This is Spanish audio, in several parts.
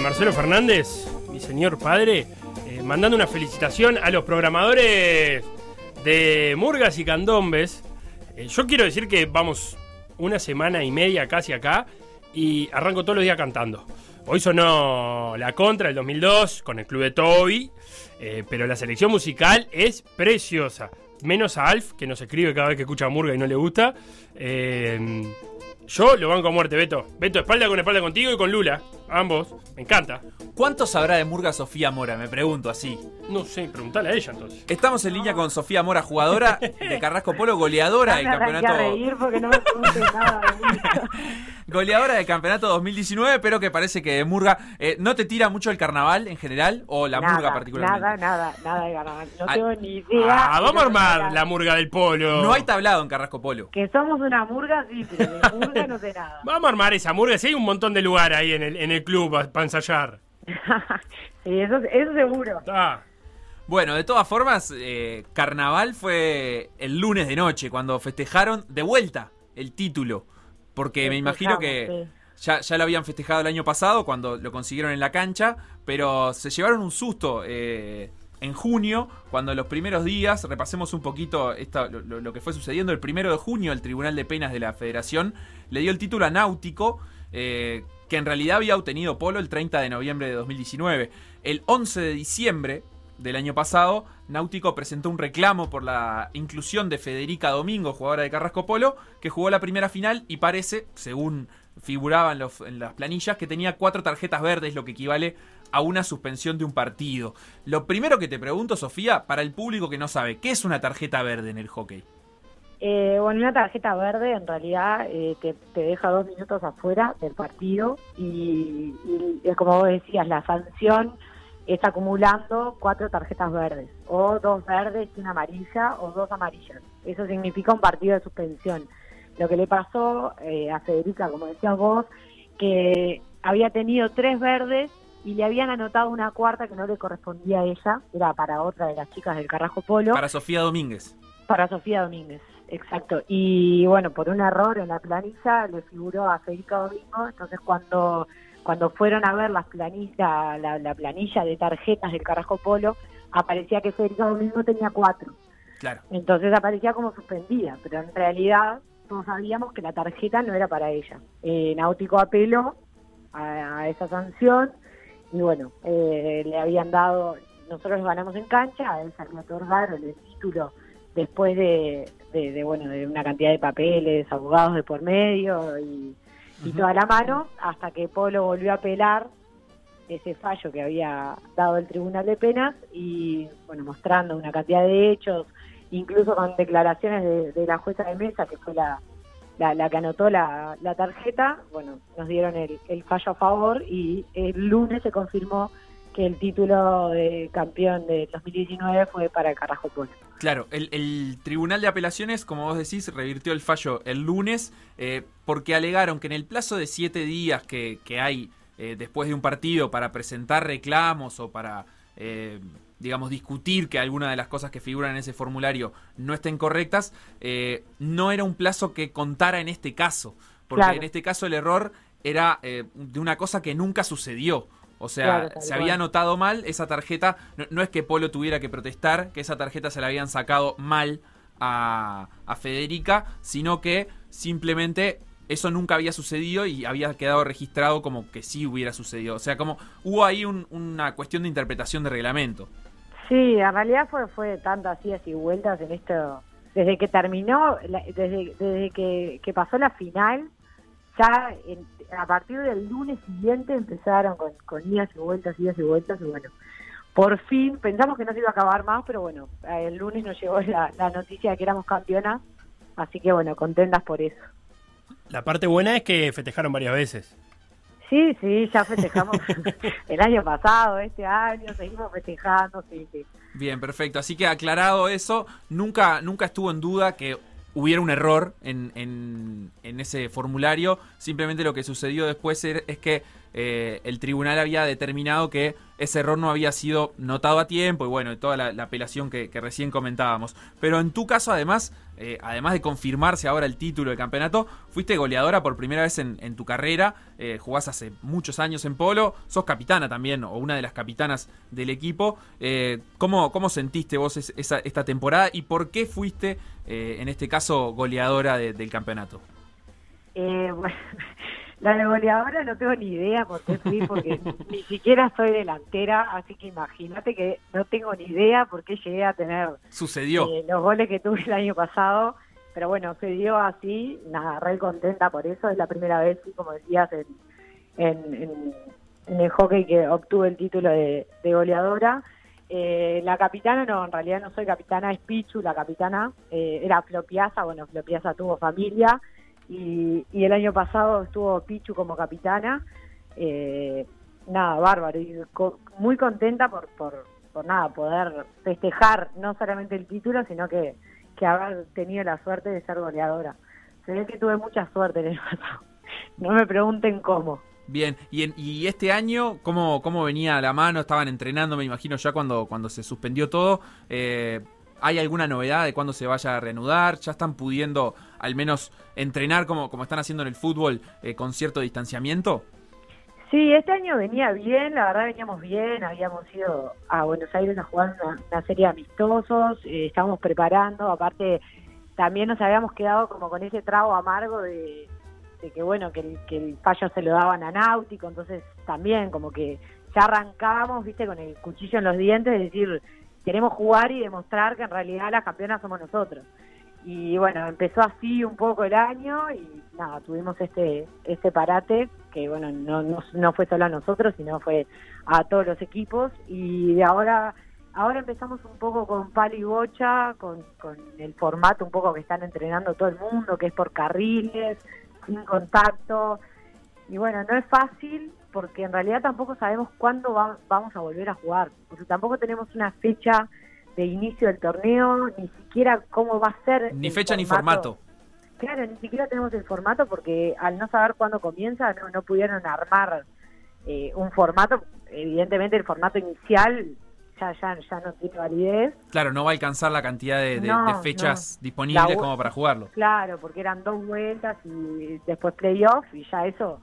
Marcelo Fernández, mi señor padre, eh, mandando una felicitación a los programadores de Murgas y Candombes. Eh, yo quiero decir que vamos una semana y media casi acá y arranco todos los días cantando. Hoy sonó La Contra del 2002 con el club de Toby, eh, pero la selección musical es preciosa. Menos a Alf, que nos escribe cada vez que escucha Murga y no le gusta. Eh, yo lo banco a muerte, Beto. Beto, espalda con espalda contigo y con Lula. Ambos. Me encanta. ¿Cuánto sabrá de Murga Sofía Mora? Me pregunto así. No sé, preguntale a ella entonces. Estamos en línea con Sofía Mora, jugadora de Carrasco Polo, goleadora del campeonato. a reír porque no me nada. Goleadora del campeonato 2019, pero que parece que de Murga. eh, ¿No te tira mucho el carnaval en general? ¿O la nada, Murga particularmente? Nada, nada, nada de carnaval. No Ah, tengo ni idea. Ah, vamos a armar la murga del polo. No hay tablado en Carrasco Polo. Que somos una murga, sí, pero de murga nada. Vamos a armar esa murga. Si hay un montón de lugar ahí en el, en el club para ensayar. sí, eso, eso seguro. Ah, Bueno, de todas formas, eh, Carnaval fue el lunes de noche, cuando festejaron de vuelta el título. Porque me imagino que ya, ya lo habían festejado el año pasado, cuando lo consiguieron en la cancha, pero se llevaron un susto eh, en junio, cuando los primeros días, repasemos un poquito esta- lo, que fue sucediendo, el primero de junio el Tribunal de Penas de la Federación le dio el título a Náutico, eh, que en realidad había obtenido Polo el 30 de noviembre de 2019. El 11 de diciembre del año pasado, Náutico presentó un reclamo por la inclusión de Federica Domingo, jugadora de Carrasco Polo, que jugó la primera final y parece, según figuraba en, en las planillas, que tenía cuatro tarjetas verdes, lo que equivale a una suspensión de un partido. Lo primero que te pregunto, Sofía, para el público que no sabe, ¿qué es una tarjeta verde en el hockey? Eh, bueno, una tarjeta verde en realidad eh, te, deja dos minutos afuera del partido y, y como vos decías, la sanción está acumulando cuatro tarjetas verdes, o dos verdes y una amarilla, o dos amarillas. Eso significa un partido de suspensión. Lo que le pasó eh, a Federica, como decías vos, que había tenido tres verdes y le habían anotado una cuarta que no le correspondía a ella, era para otra de las chicas del Carrasco Polo Para Sofía Domínguez. para Sofía Domínguez, exacto. Y bueno, por un error en la planilla le figuró a Federica Domingo, entonces cuando cuando fueron a ver las planilla, la, la planilla de tarjetas del Carrasco Polo, aparecía que Federica Domingo tenía cuatro. Claro. Entonces aparecía como suspendida, pero en realidad todos sabíamos que la tarjeta no era para ella. Eh, Náutico apeló a, a esa sanción y bueno, eh, le habían dado, nosotros ganamos en cancha, a él salió a otorgar el título después de, de, de, bueno de una cantidad de papeles, abogados de por medio y, toda la mano, hasta que Polo volvió a apelar ese fallo que había dado el Tribunal de Penas y bueno mostrando una cantidad de hechos, incluso con declaraciones de, de la jueza de mesa que fue la, la, la que anotó la, la tarjeta, bueno, nos dieron el, fallo a favor y el lunes se confirmó que el título de campeón de 2019 fue para el Polo. Claro, el, el Tribunal de Apelaciones, como vos decís, revirtió el fallo el lunes eh, porque alegaron que en el plazo de siete días que, que hay eh, después de un partido para presentar reclamos o para, eh, digamos, discutir que alguna de las cosas que figuran en ese formulario no estén correctas, eh, no era un plazo que contara en este caso. Porque Claro. en este caso el error era eh, de una cosa que nunca sucedió. O sea, Claro, se había anotado mal esa tarjeta. No, no es que Polo tuviera que protestar, que esa tarjeta se la habían sacado mal a, a Federica, sino que simplemente eso nunca había sucedido y había quedado registrado como que sí hubiera sucedido. O sea, como hubo ahí un- una cuestión de interpretación de reglamento. Sí, en realidad fue fue tantas idas y vueltas en esto. Desde que terminó, desde, desde que, pasó la final, ya en- a partir del lunes siguiente empezaron con, con idas y vueltas, idas y vueltas, y bueno, por fin pensamos que no se iba a acabar más, pero bueno, el lunes nos llegó la, la noticia de que éramos campeonas, así que bueno, contentas por eso. la parte buena es que festejaron varias veces. Sí, sí, ya festejamos el año pasado, este año, seguimos festejando, sí, sí. Bien, perfecto. Así que aclarado eso, nunca, nunca estuvo en duda que hubiera un error en, en- en ese formulario. Simplemente lo que sucedió después er- es que eh, el tribunal había determinado que ese error no había sido notado a tiempo y bueno, toda la, apelación que, recién comentábamos. Pero en tu caso, además, eh, además de confirmarse ahora el título del campeonato, fuiste goleadora por primera vez en, tu carrera, eh, jugás hace muchos años en polo, sos capitana también, o una de las capitanas del equipo. Eh, ¿cómo, sentiste vos esta temporada y por qué fuiste, en este caso, goleadora del campeonato? bueno la de goleadora no tengo ni idea por qué fui, porque ni siquiera soy delantera, así que imagínate que no tengo ni idea por qué llegué a tener Sucedió. Eh, los goles que tuve el año pasado. Pero bueno, se dio así, nada, re contenta por eso. Es la primera vez, como decías, en, en, en, el hockey que obtuve el título de, goleadora. Eh, la capitana, no, en realidad no soy capitana, es Pichu, la capitana. Eh, era Flopiaza, bueno, Flopiaza tuvo familia y, el año pasado estuvo Pichu como capitana. Eh, nada, bárbaro. Y muy contenta por, por, por, nada, poder festejar no solamente el título, sino que, que haber tenido la suerte de ser goleadora. Se ve que tuve mucha suerte el año pasado. No me pregunten cómo. Bien, y, y este año, ¿cómo, ¿cómo venía la mano? Estaban entrenando, me imagino, ya cuando, cuando se suspendió todo. Eh, ¿Hay alguna novedad de cuándo se vaya a reanudar? ¿Ya están pudiendo al menos entrenar como, como están haciendo en el fútbol eh, con cierto distanciamiento? Sí, este año venía bien, la verdad veníamos bien, habíamos ido a Buenos Aires a jugar una, serie de amistosos, eh, estábamos preparando, aparte también nos habíamos quedado como con ese trago amargo de, que bueno, que el, que el fallo se lo daban a Náutico, entonces también como que ya arrancábamos, viste, con el cuchillo en los dientes, es decir, queremos jugar y demostrar que en realidad las campeonas somos nosotros. Y bueno, empezó así un poco el año y nada, tuvimos este este parate que bueno, no, no, fue solo a nosotros, sino fue a todos los equipos y ahora ahora empezamos un poco con palo y bocha, con, con el formato un poco que están entrenando todo el mundo, que es por carriles, sin contacto. Y bueno, no es fácil, porque en realidad tampoco sabemos cuándo vamos a volver a jugar, porque tampoco tenemos una fecha de inicio del torneo, ni siquiera cómo va a ser. Ni fecha ni formato. Claro, ni siquiera tenemos el formato porque al no saber cuándo comienza no, no pudieron armar eh, un formato. Evidentemente el formato inicial ya, ya, ya no tiene validez. Claro, no va a alcanzar la cantidad de, fechas disponibles como para jugarlo. Claro, porque eran dos vueltas y después playoff y ya eso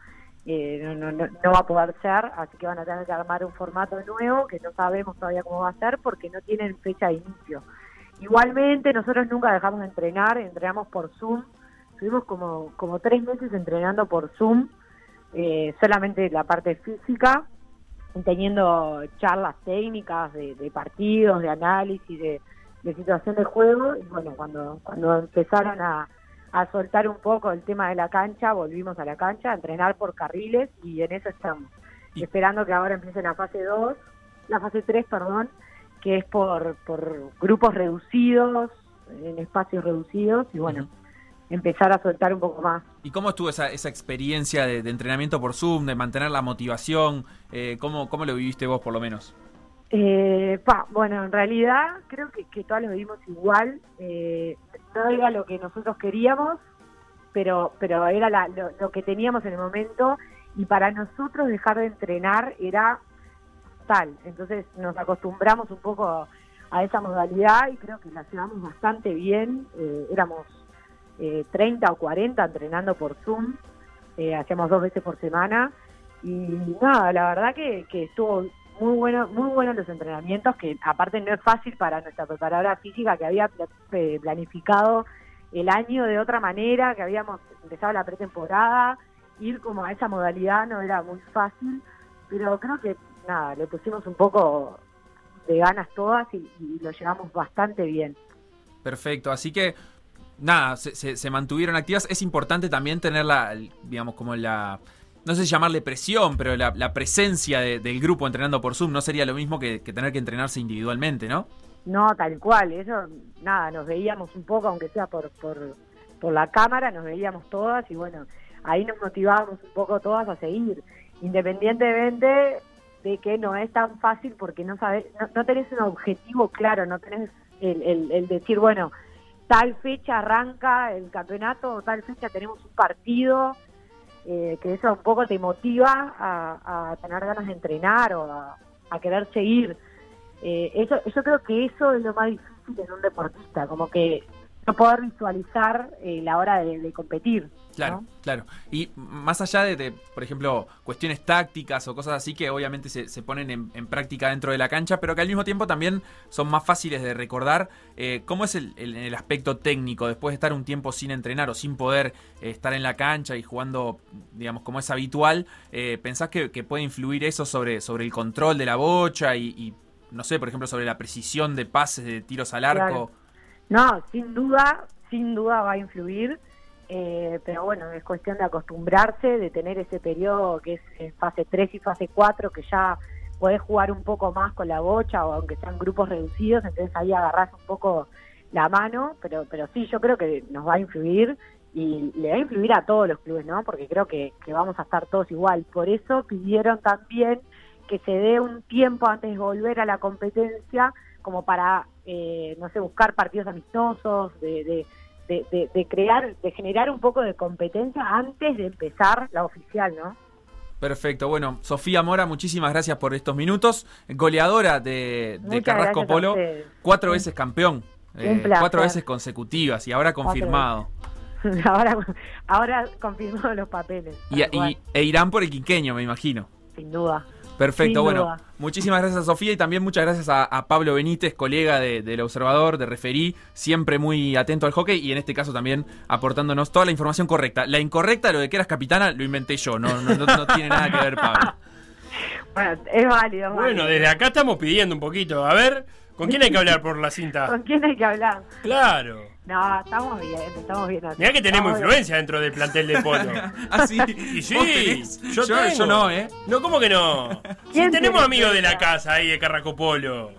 eh, no, no, no, va a poder ser, así que van a tener que armar un formato nuevo que no sabemos todavía cómo va a ser porque no tienen fecha de inicio. Igualmente, nosotros nunca dejamos de entrenar, entrenamos por Zoom, estuvimos como, como tres meses entrenando por Zoom, eh, solamente la parte física, teniendo charlas técnicas de, partidos, de análisis, de, de situación de juego, y bueno, cuando, cuando empezaron a a soltar un poco el tema de la cancha, volvimos a la cancha a entrenar por carriles y en eso estamos. Esperando que ahora empiece la fase 2, la fase 3, perdón, que es por, por grupos reducidos, en espacios reducidos y bueno, empezar a soltar un poco más. ¿Y cómo estuvo esa, esa experiencia de, entrenamiento por Zoom, de mantener la motivación? Eh, ¿cómo, ¿Cómo lo viviste vos por lo menos? Eh, pa, bueno, en realidad creo que, que todos lo vivimos igual. Eh, no era lo que nosotros queríamos, pero, pero era lo, que teníamos en el momento y para nosotros dejar de entrenar era tal. Entonces nos acostumbramos un poco a esa modalidad y creo que la llevamos bastante bien. Eh, éramos eh, 30 o 40 entrenando por Zoom, eh, hacíamos dos veces por semana y nada, la verdad que, que estuvo muy bueno, muy buenos los entrenamientos, que aparte no es fácil para nuestra preparadora física que había eh, planificado el año de otra manera, que habíamos empezado la pretemporada, ir como a esa modalidad no era muy fácil, pero creo que nada, le pusimos un poco de ganas todas y, lo llevamos bastante bien. Perfecto, así que nada, se, se, mantuvieron activas. Es importante también tener la, digamos, como la no sé si llamarle presión, pero la, presencia del grupo entrenando por Zoom no sería lo mismo que, tener que entrenarse individualmente, ¿no? No, tal cual, eso, nada, nos veíamos un poco, aunque sea por, por, por la cámara, nos veíamos todas y bueno, ahí nos motivábamos un poco todas a seguir, independientemente de que no es tan fácil porque no sabes, no, tenés un objetivo claro, no tenés el, el, el decir, bueno, tal fecha arranca el campeonato, o tal fecha tenemos un partido, eh, que eso un poco te motiva a, tener ganas de entrenar o a, a querer seguir. Eh, eso, yo creo que eso es lo más difícil en un deportista, como que no poder visualizar eh, la hora de competir. Claro, ¿no? claro. Y más allá de, de, por ejemplo, cuestiones tácticas o cosas así que obviamente se, se ponen en, en, práctica dentro de la cancha, pero que al mismo tiempo también son más fáciles de recordar, eh, ¿cómo es el, el, el, aspecto técnico después de estar un tiempo sin entrenar o sin poder eh, estar en la cancha y jugando, digamos, como es habitual? Eh, ¿Pensás que, que, puede influir eso sobre, sobre el control de la bocha y, y, no sé, por ejemplo, sobre la precisión de pases, de tiros al arco? Claro. No, sin duda, sin duda va a influir. Eh, pero bueno, es cuestión de acostumbrarse, de tener ese periodo que es en fase 3 y fase 4, que ya podés jugar un poco más con la bocha o aunque sean grupos reducidos, entonces ahí agarrás un poco la mano, pero, pero sí, yo creo que nos va a influir y le va a influir a todos los clubes, ¿no? Porque creo que, que vamos a estar todos igual. Por eso pidieron también que se dé un tiempo antes de volver a la competencia como para, eh, no sé, buscar partidos amistosos, de, de de, de, de, crear, de generar un poco de competencia antes de empezar la oficial, ¿no? Perfecto, bueno, Sofía Mora, muchísimas gracias por estos minutos. Goleadora de, de Carrasco Polo, cuatro veces campeón, eh, cuatro veces consecutivas y ahora confirmado. Ahora, ahora confirmado los papeles. Y, y, e irán por el quinqueño, me imagino. Sin duda. Perfecto, bueno, muchísimas gracias a Sofía y también muchas gracias a, a Pablo Benítez, colega del de, Observador, de Referí, siempre muy atento al hockey y en este caso también aportándonos toda la información correcta. La incorrecta, lo de que eras capitana, lo inventé yo, no, no, no, no tiene nada que ver, Pablo. Bueno, es válido. Bueno, desde acá estamos pidiendo un poquito. A ver, ¿con quién hay que hablar por la cinta? ¿Con quién hay que hablar? Claro. No, estamos bien, estamos bien. Mirá que tenemos estamos influencia bien. dentro del plantel de polo. ¿Ah, sí? Y sí, yo, yo, yo, no, ¿eh? No, ¿cómo que no? Si tenemos amigos de la casa ahí de Carraco Polo.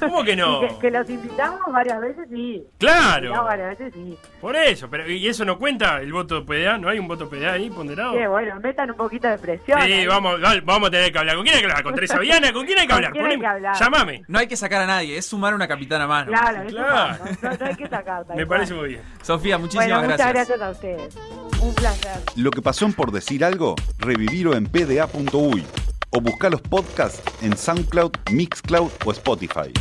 ¿Cómo que no? Que, que, los invitamos varias veces, sí. Claro. Los varias veces, sí. Por eso, pero ¿y eso no cuenta el voto PDA? ¿No hay un voto PDA ahí ponderado? Sí, bueno, metan un poquito de presión. Sí, vamos, vamos a tener que hablar. ¿Con quién hay que hablar? ¿Con Teresa Viana? ¿Con quién hay que hablar? ¿Con quién hay que hablar? Llamame. No hay que sacar a nadie, es sumar una capitana a mano. Claro, claro. No, no, hay que sacar. Me parece muy bien. Sofía, muchísimas bueno, gracias. Muchas gracias a ustedes. Un placer. Lo que pasó en por decir algo, revivirlo en pda.uy o buscar los podcasts en SoundCloud, Mixcloud o Spotify.